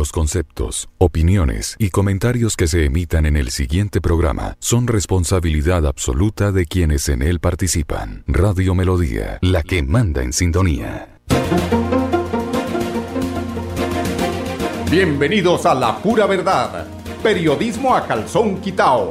Los conceptos, opiniones y comentarios que se emitan en el siguiente programa son responsabilidad absoluta de quienes en él participan. Radio Melodía, la que manda en sintonía. Bienvenidos a La Pura Verdad, periodismo a calzón quitao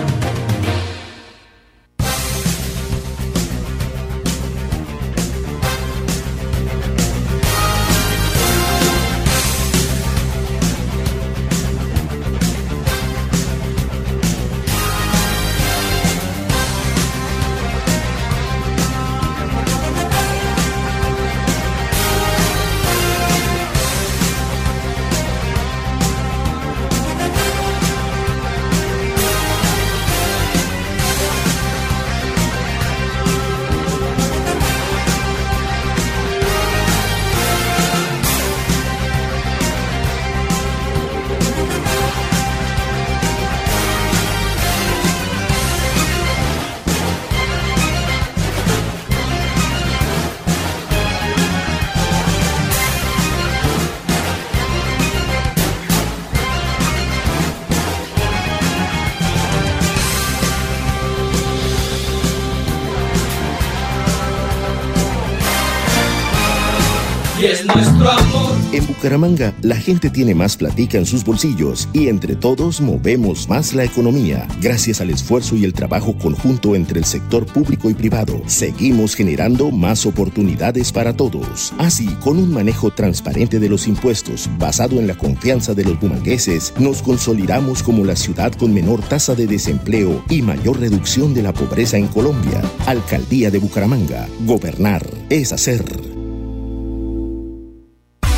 En Bucaramanga, la gente tiene más platica en sus bolsillos y entre todos movemos más la economía. Gracias al esfuerzo y el trabajo conjunto entre el sector público y privado, seguimos generando más oportunidades para todos. Así, con un manejo transparente de los impuestos basado en la confianza de los bumangueses, nos consolidamos como la ciudad con menor tasa de desempleo y mayor reducción de la pobreza en Colombia. Alcaldía de Bucaramanga. Gobernar es hacer.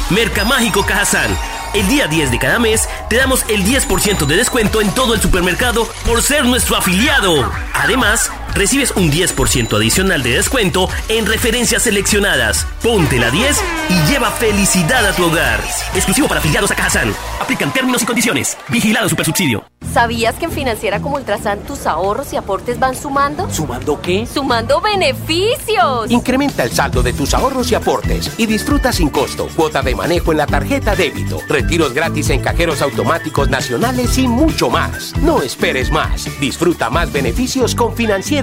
Mercamágico Cajazán. El día 10 de cada mes te damos el 10% de descuento en todo el supermercado por ser nuestro afiliado. Además, recibes un 10% adicional de descuento en referencias seleccionadas. Ponte la 10 y lleva felicidad a tu hogar. Exclusivo para afiliados a Cajazán. Aplican términos y condiciones. Vigilado Supersubsidio. ¿Sabías que en Financiera como Ultrasan tus ahorros y aportes van sumando? ¿Sumando qué? ¡Sumando beneficios! Incrementa el saldo de tus ahorros y aportes y disfruta sin costo cuota de manejo en la tarjeta débito, retiros gratis en cajeros automáticos nacionales y mucho más. No esperes más. Disfruta más beneficios con Financiera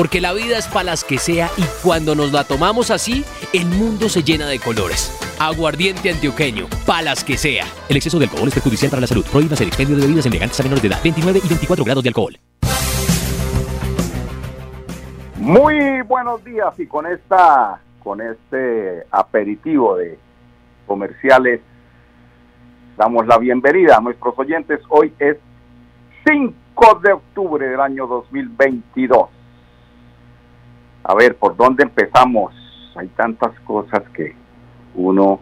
Porque la vida es para las que sea y cuando nos la tomamos así, el mundo se llena de colores. Aguardiente antioqueño, palas que sea. El exceso de alcohol es perjudicial para la salud. Prohíba el expendio de bebidas elegantes a menores de edad. 29 y 24 grados de alcohol. Muy buenos días y con esta con este aperitivo de comerciales damos la bienvenida a nuestros oyentes. Hoy es 5 de octubre del año 2022. A ver, ¿por dónde empezamos? Hay tantas cosas que uno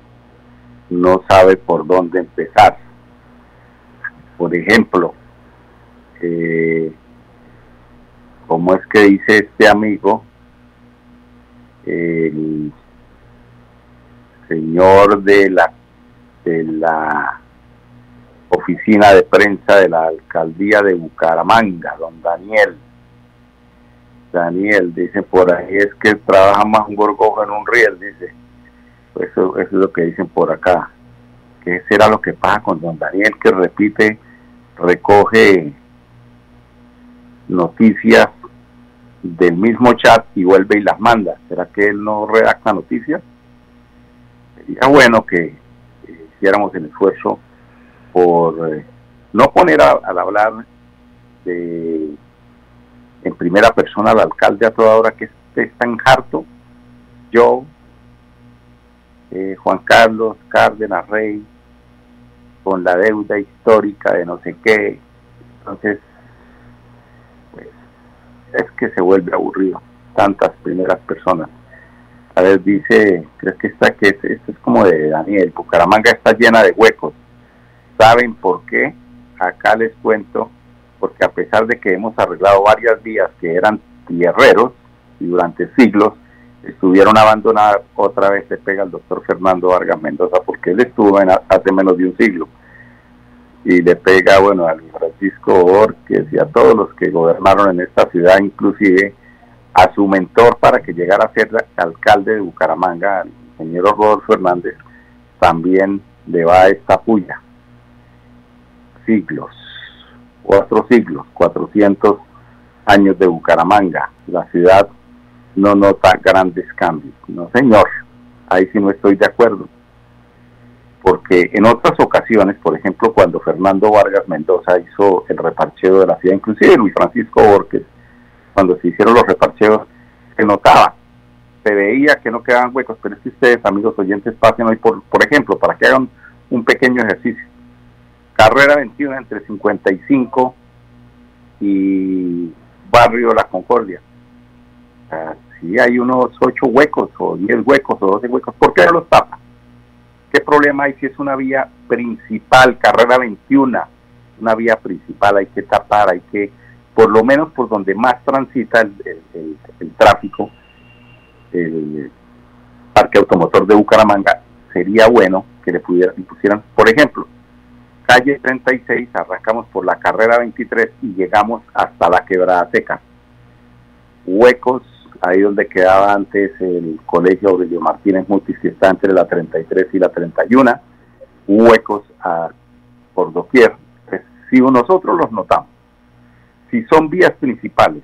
no sabe por dónde empezar. Por ejemplo, eh, ¿Cómo es que dice este amigo? El señor de la de la oficina de prensa de la alcaldía de Bucaramanga, don Daniel. Daniel, dice por ahí es que trabaja más un gorgojo en un riel, dice. Pues eso, eso es lo que dicen por acá. ¿Qué será lo que pasa con don Daniel que repite, recoge noticias del mismo chat y vuelve y las manda. ¿Será que él no redacta noticias? Sería bueno que eh, hiciéramos el esfuerzo por eh, no poner al hablar de en primera persona al alcalde a toda hora que esté tan harto, yo, eh, Juan Carlos Cárdenas Rey, con la deuda histórica de no sé qué. Entonces, es que se vuelve aburrido. tantas primeras personas. A ver, dice, creo que esta que es, esto es como de Daniel, Bucaramanga está llena de huecos. ¿Saben por qué? Acá les cuento, porque a pesar de que hemos arreglado varias vías que eran tierreros y durante siglos estuvieron abandonadas, otra vez se pega el doctor Fernando Vargas Mendoza, porque él estuvo en, hace menos de un siglo. Y le pega, bueno, a Francisco Borges y a todos los que gobernaron en esta ciudad, inclusive a su mentor para que llegara a ser alcalde de Bucaramanga, el señor Rodolfo Hernández, también le va esta puya. Siglos, cuatro siglos, 400 años de Bucaramanga. La ciudad no nota grandes cambios. No, señor, ahí sí no estoy de acuerdo. Porque en otras ocasiones, por ejemplo, cuando Fernando Vargas Mendoza hizo el reparcheo de la ciudad, inclusive Luis Francisco Borges, cuando se hicieron los reparcheos, se notaba, se veía que no quedaban huecos, pero es que ustedes, amigos oyentes, pasen hoy, por, por ejemplo, para que hagan un pequeño ejercicio. Carrera 21 entre 55 y Barrio La Concordia. Si hay unos 8 huecos o 10 huecos o 12 huecos, ¿por qué no los tapa? ¿Qué problema hay si es una vía principal, carrera 21, una vía principal, hay que tapar, hay que, por lo menos por donde más transita el, tráfico, el parque automotor de Bucaramanga, sería bueno que le pudieran, pusieran, por ejemplo, calle 36, arrancamos por la carrera 23 y llegamos hasta la quebrada seca. Huecos, ahí donde quedaba antes el colegio Aurelio Martínez Mutis, que está entre la 33 y la 31, huecos a, por doquier. Pues, si nosotros los notamos, si son vías principales,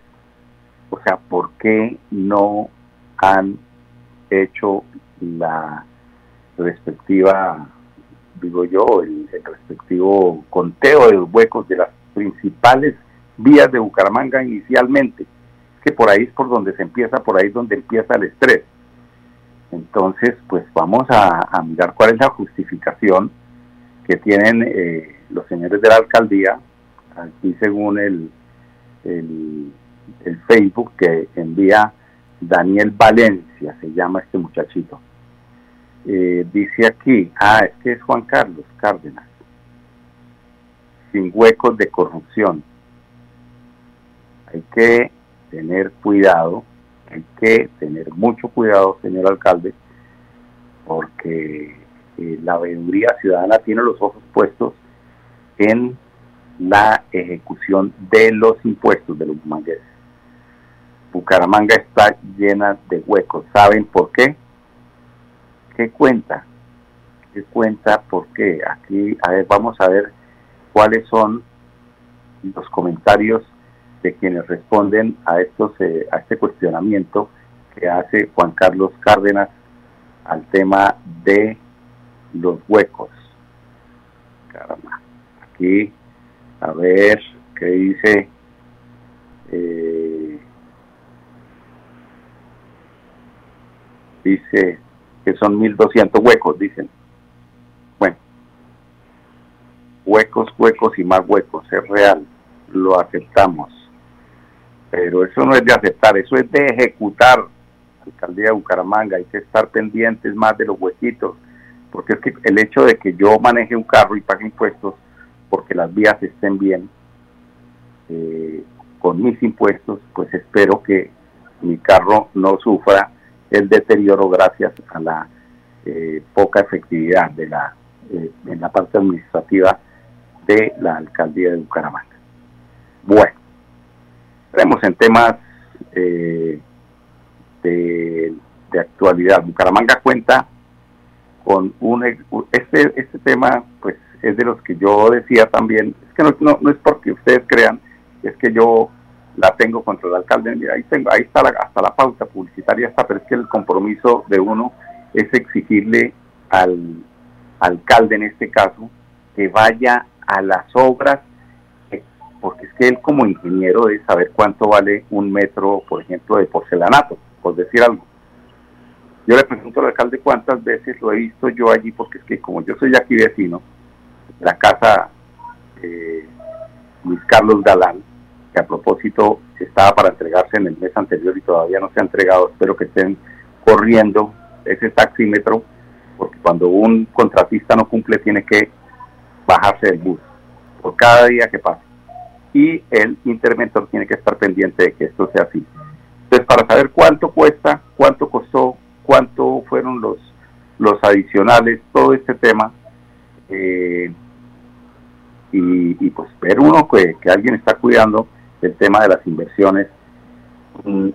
o sea, ¿por qué no han hecho la respectiva digo yo, el, respectivo conteo de los huecos de las principales vías de Bucaramanga inicialmente, que por ahí es por donde se empieza, por ahí es donde empieza el estrés. Entonces, pues vamos a, mirar cuál es la justificación que tienen eh, los señores de la alcaldía, aquí según el, el, el Facebook que envía Daniel Valencia, se llama este muchachito. Eh, dice aquí, ah, es que es Juan Carlos Cárdenas, sin huecos de corrupción. Hay que tener cuidado, hay que tener mucho cuidado, señor alcalde, porque eh, la veeduría ciudadana tiene los ojos puestos en la ejecución de los impuestos de los mangueses. Bucaramanga está llena de huecos. ¿Saben por qué? ¿Qué cuenta? ¿Qué cuenta? ¿Por qué? Aquí, a ver, vamos a ver cuáles son los comentarios de quienes responden a estos eh, a este cuestionamiento que hace Juan Carlos Cárdenas al tema de los huecos. Caramba. Aquí, a ver qué dice. Eh, dice que son 1.200 huecos, dicen. Bueno, huecos, huecos y más huecos, es real, lo aceptamos. Pero eso no es de aceptar, eso es de ejecutar. Alcaldía de Bucaramanga, hay que estar pendientes más de los huequitos, porque es que el hecho de que yo maneje un carro y pague impuestos porque las vías estén bien, eh, con mis impuestos, pues espero que mi carro no sufra el deterioro gracias a la eh, poca efectividad de la eh, en la parte administrativa de la alcaldía de Bucaramanga. Bueno, tenemos en temas eh, de, actualidad. Bucaramanga cuenta con un este este tema pues es de los que yo decía también es que no, no, no es porque ustedes crean es que yo la tengo contra el alcalde. ahí, tengo, ahí está hasta la pauta publicitaria, está, pero es que el compromiso de uno es exigirle al alcalde, en este caso, que vaya a las obras, eh, porque es que él como ingeniero debe saber cuánto vale un metro, por ejemplo, de porcelanato, por decir algo. Yo le pregunto al alcalde cuántas veces lo he visto yo allí, porque es que como yo soy aquí vecino, la casa eh, Luis Carlos Galán, que a propósito estaba para entregarse en el mes anterior y todavía no se ha entregado, espero que estén corriendo ese taxímetro, porque cuando un contratista no cumple tiene que bajarse del bus por cada día que pasa. Y el interventor tiene que estar pendiente de que esto sea así. Entonces, para saber cuánto cuesta, cuánto costó, cuánto fueron los, los adicionales, todo este tema, eh, y, pues ver uno que, que alguien está cuidando el tema de las inversiones. Mm,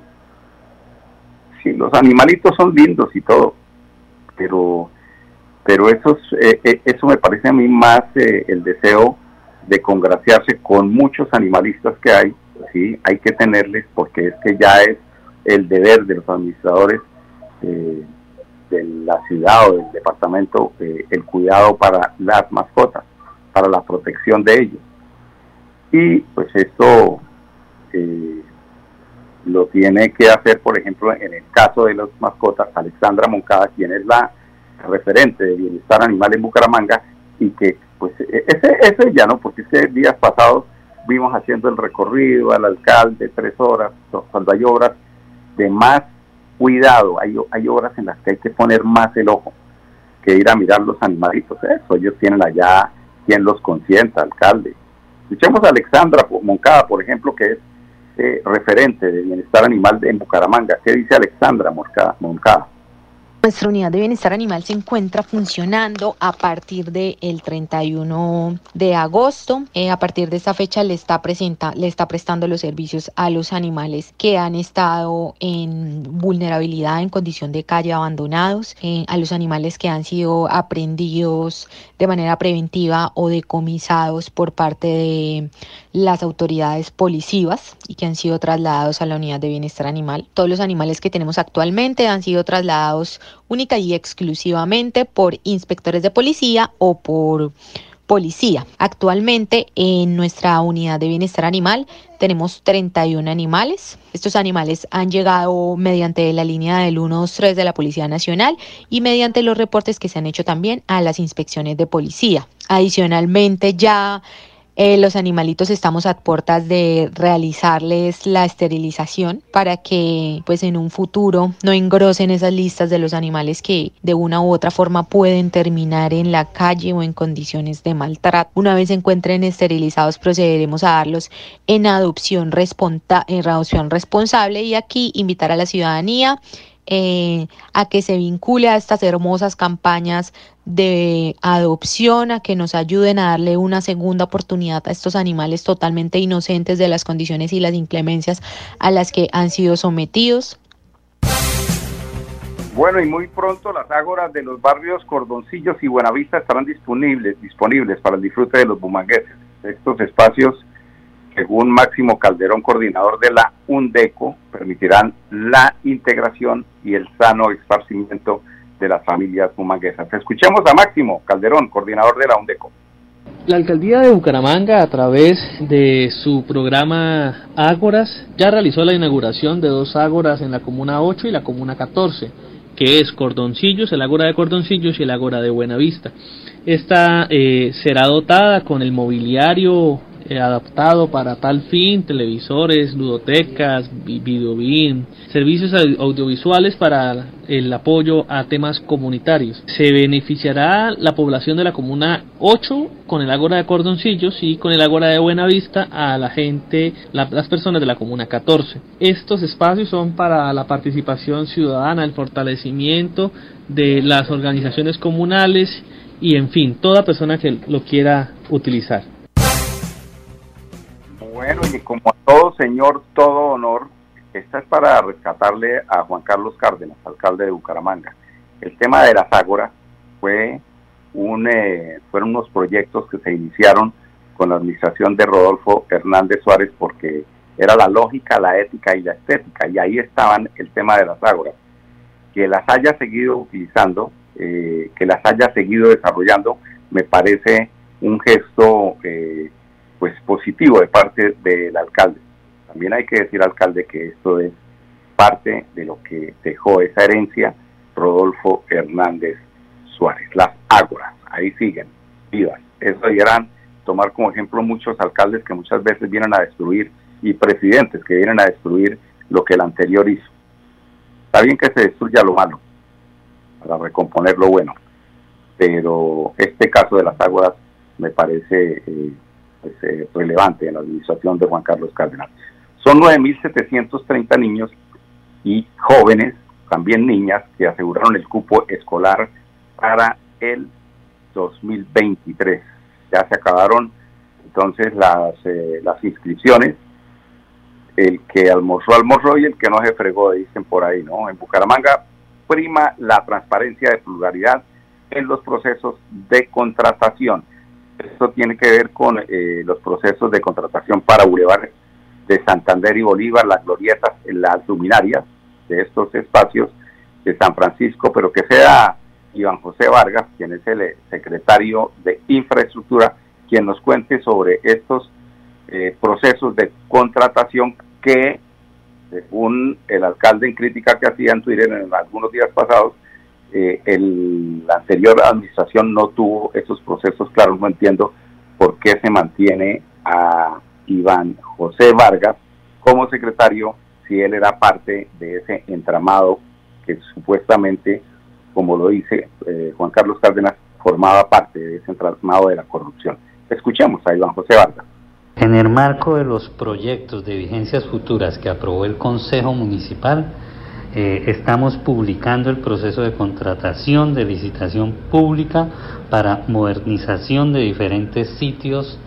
sí, los animalitos son lindos y todo, pero pero eso, eh, eh, eso me parece a mí más eh, el deseo de congraciarse con muchos animalistas que hay, ¿sí? hay que tenerles porque es que ya es el deber de los administradores de la ciudad o del departamento el cuidado para las mascotas, para la protección de ellos. Y pues esto lo tiene que hacer, por ejemplo, en el caso de las mascotas, Alexandra Moncada, quien es la referente de bienestar animal en Bucaramanga, y que, pues, e-, ese, ese ya no, porque ese días pasados vimos haciendo el recorrido al alcalde tres horas, cuando hay obras de más cuidado, hay, hay obras en las que hay que poner más el ojo que ir a mirar los animalitos, eso ellos tienen allá quien los consienta, alcalde. Escuchemos a Alexandra Moncada, por ejemplo, que es referente de bienestar animal en Bucaramanga. ¿Qué dice Alexandra Moncada? Nuestra unidad de bienestar animal se encuentra funcionando a partir del 31 de agosto. Eh, a partir de esta fecha le está, presenta, le está prestando los servicios a los animales que han estado en vulnerabilidad en condición de calle abandonados, eh, a los animales que han sido aprendidos de manera preventiva o decomisados por parte de las autoridades policivas y que han sido trasladados a la unidad de bienestar animal. Todos los animales que tenemos actualmente han sido trasladados única y exclusivamente por inspectores de policía o por policía. Actualmente en nuestra unidad de bienestar animal tenemos 31 animales. Estos animales han llegado mediante la línea del 123 de la Policía Nacional y mediante los reportes que se han hecho también a las inspecciones de policía. Adicionalmente ya eh, los animalitos estamos a puertas de realizarles la esterilización para que pues en un futuro no engrosen esas listas de los animales que de una u otra forma pueden terminar en la calle o en condiciones de maltrato. Una vez se encuentren esterilizados procederemos a darlos en adopción, en adopción responsable y aquí invitar a la ciudadanía eh, a que se vincule a estas hermosas campañas de adopción, a que nos ayuden a darle una segunda oportunidad a estos animales totalmente inocentes de las condiciones y las inclemencias a las que han sido sometidos. Bueno, y muy pronto las ágoras de los barrios Cordoncillos y Buenavista estarán disponibles, disponibles para el disfrute de los bumangueses. Estos espacios según Máximo Calderón, coordinador de la UNDECO, permitirán la integración y el sano esparcimiento de las familias humanguesas. Escuchemos a Máximo Calderón, coordinador de la UNDECO. La alcaldía de Bucaramanga, a través de su programa Ágoras, ya realizó la inauguración de dos ágoras en la Comuna 8 y la Comuna 14, que es Cordoncillos, el Ágora de Cordoncillos y el Ágora de Buenavista. Esta eh, será dotada con el mobiliario eh, adaptado para tal fin, televisores, ludotecas, videobin, servicios audiovisuales para el apoyo a temas comunitarios. Se beneficiará la población de la comuna 8 con el Ágora de Cordoncillos y con el Ágora de Buenavista a la gente, las personas de la comuna 14. Estos espacios son para la participación ciudadana, el fortalecimiento de las organizaciones comunales y en fin, toda persona que lo quiera utilizar. Bueno, y como a todo señor, todo honor, esta es para rescatarle a Juan Carlos Cárdenas, alcalde de Bucaramanga. El tema de las ágoras fue un, eh, fueron unos proyectos que se iniciaron con la administración de Rodolfo Hernández Suárez porque era la lógica, la ética y la estética, y ahí estaban el tema de las ágoras. Que las haya seguido utilizando, eh, que las haya seguido desarrollando, me parece un gesto eh, pues positivo de parte del alcalde. También hay que decir, alcalde, que esto es parte de lo que dejó esa herencia Rodolfo Hernández Suárez. Las ágoras, ahí siguen, vivas. Eso deberán tomar como ejemplo muchos alcaldes que muchas veces vienen a destruir y presidentes que vienen a destruir lo que el anterior hizo. Está bien que se destruya lo malo para recomponer lo bueno, pero este caso de las aguas me parece eh, pues, eh, relevante en la administración de Juan Carlos Cárdenas. Son 9.730 niños y jóvenes, también niñas, que aseguraron el cupo escolar para el 2023. Ya se acabaron entonces las, eh, las inscripciones. El que almorzó, almorzó y el que no se fregó, dicen por ahí, ¿no? En Bucaramanga prima la transparencia de pluralidad en los procesos de contratación. Esto tiene que ver con eh, los procesos de contratación para Boulevard de Santander y Bolívar, las glorietas, las luminarias de estos espacios de San Francisco, pero que sea Iván José Vargas, quien es el eh, secretario de Infraestructura, quien nos cuente sobre estos eh, procesos de contratación que, según el alcalde en crítica que hacía en Twitter en algunos días pasados, eh, el, la anterior administración no tuvo esos procesos claros. No entiendo por qué se mantiene a Iván José Vargas como secretario si él era parte de ese entramado que supuestamente, como lo dice eh, Juan Carlos Cárdenas, formaba parte de ese entramado de la corrupción. Escuchemos a Iván José Vargas. En el marco de los proyectos de vigencias futuras que aprobó el Consejo Municipal, eh, estamos publicando el proceso de contratación de licitación pública para modernización de diferentes sitios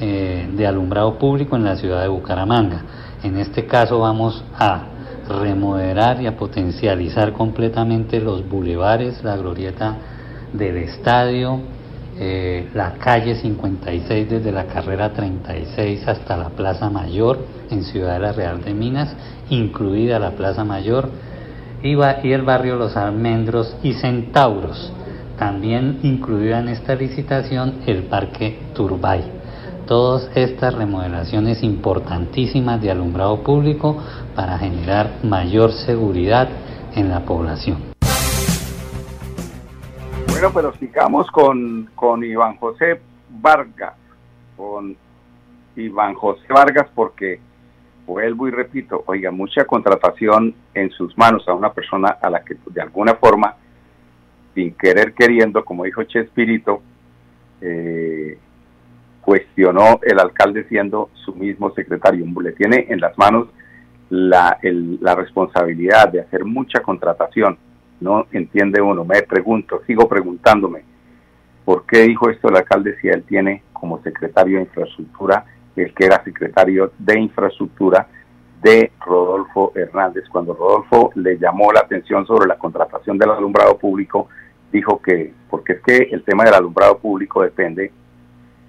eh, de alumbrado público en la ciudad de Bucaramanga. En este caso vamos a remodelar y a potencializar completamente los bulevares, la glorieta del estadio, eh, la calle 56 desde la carrera 36 hasta la Plaza Mayor en Ciudadela Real de Minas, incluida la Plaza Mayor, y, y el barrio Los Almendros y Centauros. También incluida en esta licitación el Parque Turbay. Todas estas remodelaciones importantísimas de alumbrado público para generar mayor seguridad en la población. Bueno, pero sigamos con, con Iván José Vargas, con Iván José Vargas, porque vuelvo y repito, oiga, mucha contratación en sus manos a una persona a la que de alguna forma, sin querer queriendo, como dijo Chespirito, eh, cuestionó el alcalde siendo su mismo secretario. Le tiene en las manos la, la responsabilidad de hacer mucha contratación no entiende uno. Me pregunto, sigo preguntándome, ¿por qué dijo esto el alcalde si él tiene como secretario de infraestructura, el que era secretario de infraestructura de Rodolfo Hernández? Cuando Rodolfo le llamó la atención sobre la contratación del alumbrado público, dijo que, porque es que el tema del alumbrado público depende,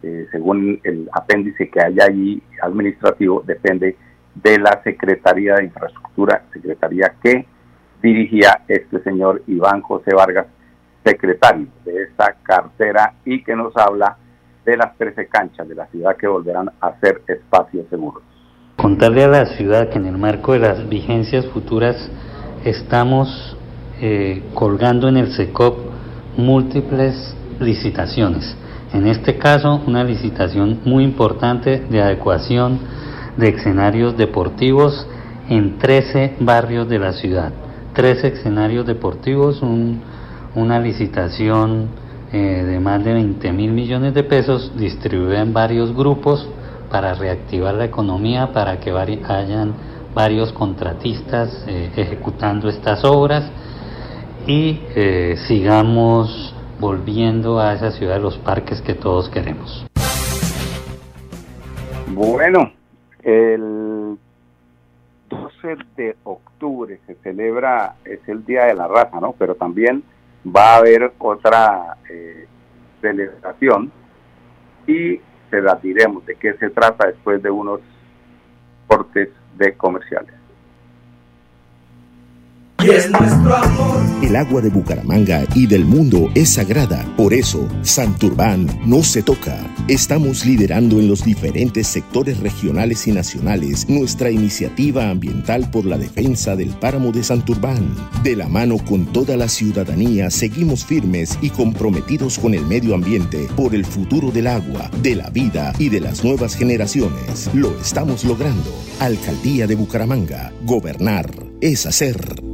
eh, según el apéndice que hay allí administrativo, depende de la Secretaría de Infraestructura, secretaría que dirigía este señor Iván José Vargas, secretario de esta cartera y que nos habla de las 13 canchas de la ciudad que volverán a ser espacios seguros. Contarle a la ciudad que en el marco de las vigencias futuras estamos eh, colgando en el SECOP múltiples licitaciones. En este caso, una licitación muy importante de adecuación de escenarios deportivos en 13 barrios de la ciudad tres escenarios deportivos, una licitación eh, de más de 20 mil millones de pesos distribuida en varios grupos para reactivar la economía, para que hayan varios contratistas eh, ejecutando estas obras y eh, sigamos volviendo a esa ciudad de los parques que todos queremos. Bueno, el 12 de octubre se celebra, es el Día de la Raza, ¿no? Pero también va a haber otra eh, celebración y se la diremos de qué se trata después de unos cortes de comerciales. El agua de Bucaramanga y del mundo es sagrada. Por eso, Santurbán no se toca. Estamos liderando en los diferentes sectores regionales y nacionales nuestra iniciativa ambiental por la defensa del páramo de Santurbán. De la mano con toda la ciudadanía, seguimos firmes y comprometidos con el medio ambiente por el futuro del agua, de la vida y de las nuevas generaciones. Lo estamos logrando. Alcaldía de Bucaramanga. Gobernar es hacer.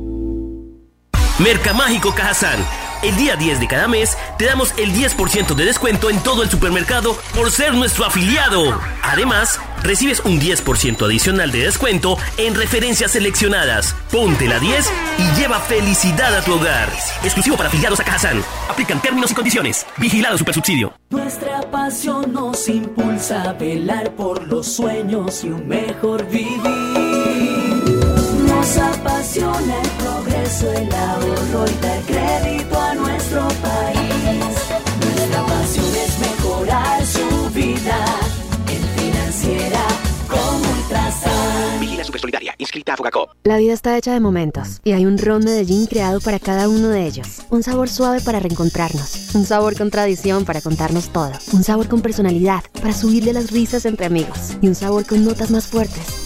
Mercamágico Cajazán. El día 10 de cada mes te damos el 10% de descuento en todo el supermercado por ser nuestro afiliado. Además, recibes un 10% adicional de descuento en referencias seleccionadas. Ponte la 10 y lleva felicidad a tu hogar. Exclusivo para afiliados a Cajazán. Aplican términos y condiciones. Vigilado Supersubsidio. Nuestra pasión nos impulsa a velar por los sueños y un mejor vivir. Nos apasiona el progreso, el ahorro y dar crédito a nuestro país. Nuestra pasión es mejorar su vida en financiera como Ultrasan. Vigila Supersolidaria, inscrita a Fogacop. La vida está hecha de momentos y hay un ron Medellín creado para cada uno de ellos. Un sabor suave para reencontrarnos, un sabor con tradición para contarnos todo, un sabor con personalidad para subirle las risas entre amigos y un sabor con notas más fuertes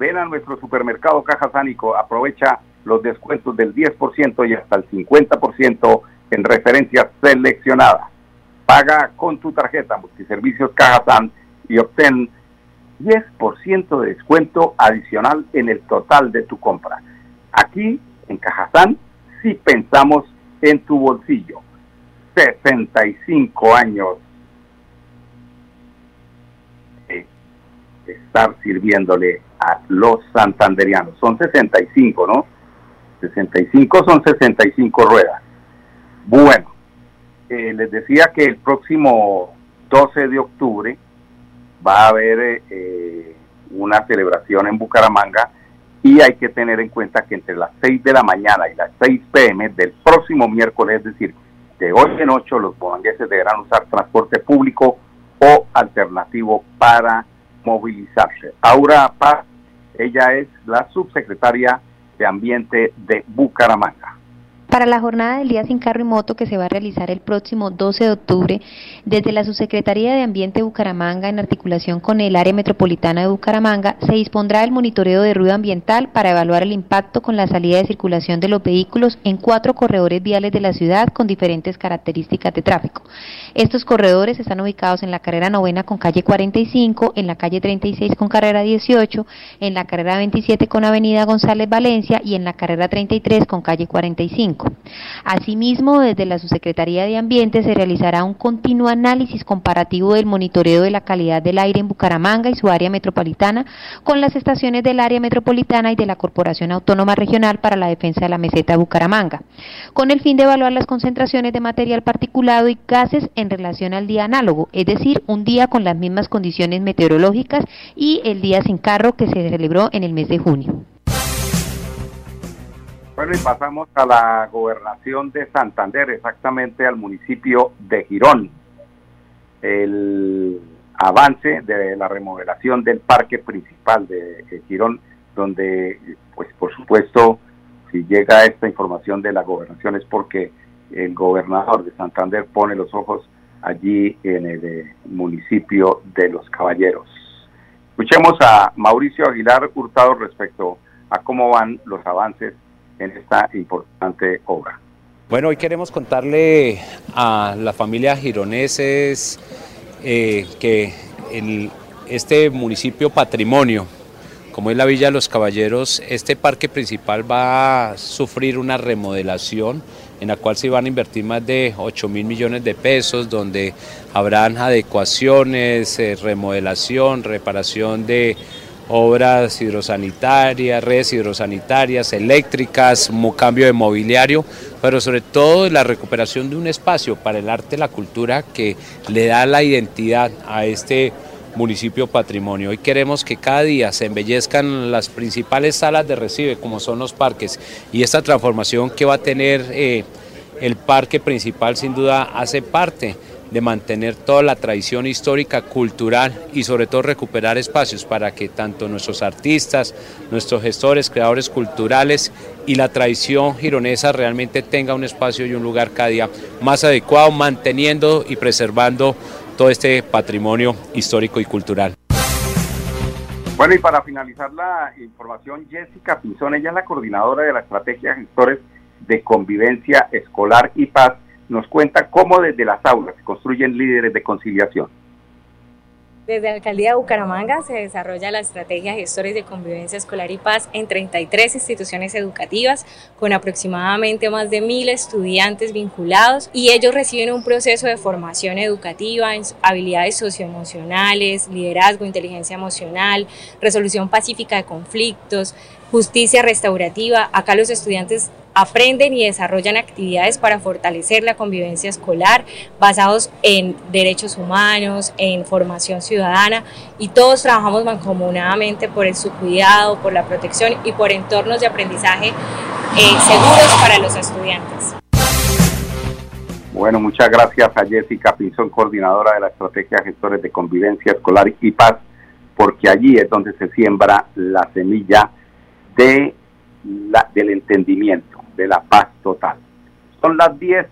Ven a nuestro supermercado Cajazán y co- aprovecha los descuentos del 10% y hasta el 50% en referencias seleccionadas. Paga con tu tarjeta Multiservicios Cajazán y obtén 10% de descuento adicional en el total de tu compra. Aquí en Cajazán sí pensamos en tu bolsillo. 65 años estar sirviéndole a los santanderianos. Son 65, ¿no? 65 son 65 ruedas. Bueno, eh, les decía que el próximo 12 de octubre va a haber eh, una celebración en Bucaramanga y hay que tener en cuenta que entre las 6 de la mañana y las 6 pm del próximo miércoles, es decir, de hoy en 8, los boangueses deberán usar transporte público o alternativo para movilizarse. Aura Paz, ella es la subsecretaria de Ambiente de Bucaramanga. Para la jornada del Día Sin Carro y Moto que se va a realizar el próximo 12 de octubre, desde la Subsecretaría de Ambiente de Bucaramanga, en articulación con el Área Metropolitana de Bucaramanga, se dispondrá el monitoreo de ruido ambiental para evaluar el impacto con la salida de circulación de los vehículos en cuatro corredores viales de la ciudad con diferentes características de tráfico. Estos corredores están ubicados en la carrera novena con calle 45, en la calle 36 con carrera 18, en la carrera 27 con avenida González Valencia y en la carrera 33 con calle 45. Asimismo, desde la Subsecretaría de Ambiente se realizará un continuo análisis comparativo del monitoreo de la calidad del aire en Bucaramanga y su área metropolitana con las estaciones del área metropolitana y de la Corporación Autónoma Regional para la Defensa de la Meseta Bucaramanga, con el fin de evaluar las concentraciones de material particulado y gases en relación al día análogo, es decir, un día con las mismas condiciones meteorológicas y el día sin carro que se celebró en el mes de junio. Bueno, y pasamos a la gobernación de Santander, exactamente al municipio de Girón. El avance de la remodelación del parque principal de, Girón, donde, pues por supuesto, si llega esta información de la gobernación es porque el gobernador de Santander pone los ojos allí en el eh, municipio de Los Caballeros. Escuchemos a Mauricio Aguilar Hurtado respecto a cómo van los avances en esta importante obra. Bueno, hoy queremos contarle a la familia gironeses eh, que el, este municipio patrimonio, como es la Villa de los Caballeros, este parque principal va a sufrir una remodelación en la cual se van a invertir más de 8 mil millones de pesos, donde habrán adecuaciones, eh, remodelación, reparación de obras hidrosanitarias, redes hidrosanitarias, eléctricas, cambio de mobiliario, pero sobre todo la recuperación de un espacio para el arte la cultura que le da la identidad a este municipio patrimonio. Hoy queremos que cada día se embellezcan las principales salas de recibe, como son los parques, y esta transformación que va a tener eh, el parque principal sin duda hace parte de mantener toda la tradición histórica, cultural y sobre todo recuperar espacios para que tanto nuestros artistas, nuestros gestores, creadores culturales y la tradición gironesa realmente tenga un espacio y un lugar cada día más adecuado, manteniendo y preservando todo este patrimonio histórico y cultural. Bueno, y para finalizar la información, Jessica Pinzón, ella es la coordinadora de la estrategia de gestores de convivencia escolar y paz nos cuenta cómo desde las aulas se construyen líderes de conciliación. Desde la Alcaldía de Bucaramanga se desarrolla la estrategia Gestores de Convivencia Escolar y Paz en 33 instituciones educativas con aproximadamente más de mil estudiantes vinculados y ellos reciben un proceso de formación educativa en habilidades socioemocionales, liderazgo, inteligencia emocional, resolución pacífica de conflictos, justicia restaurativa. Acá los estudiantes aprenden y desarrollan actividades para fortalecer la convivencia escolar basados en derechos humanos, en formación ciudadana y todos trabajamos mancomunadamente por el, su cuidado, por la protección y por entornos de aprendizaje eh, seguros para los estudiantes. Bueno, muchas gracias a Jessica Pinzón, coordinadora de la Estrategia Gestores de Convivencia Escolar y Paz, porque allí es donde se siembra la semilla del entendimiento de la paz total. Son las 10,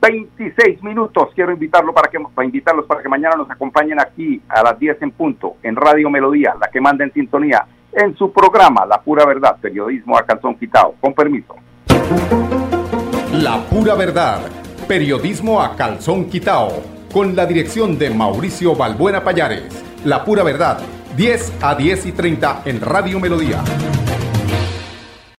26 minutos. Quiero invitarlo para que, para invitarlos para que mañana nos acompañen aquí a las 10 en punto en Radio Melodía, la que manda en sintonía en su programa La Pura Verdad, periodismo a calzón quitado. Con permiso. La Pura Verdad, periodismo a calzón quitado, con la dirección de Mauricio Balbuena Payares. La Pura Verdad, 10 a 10 y 30 en Radio Melodía.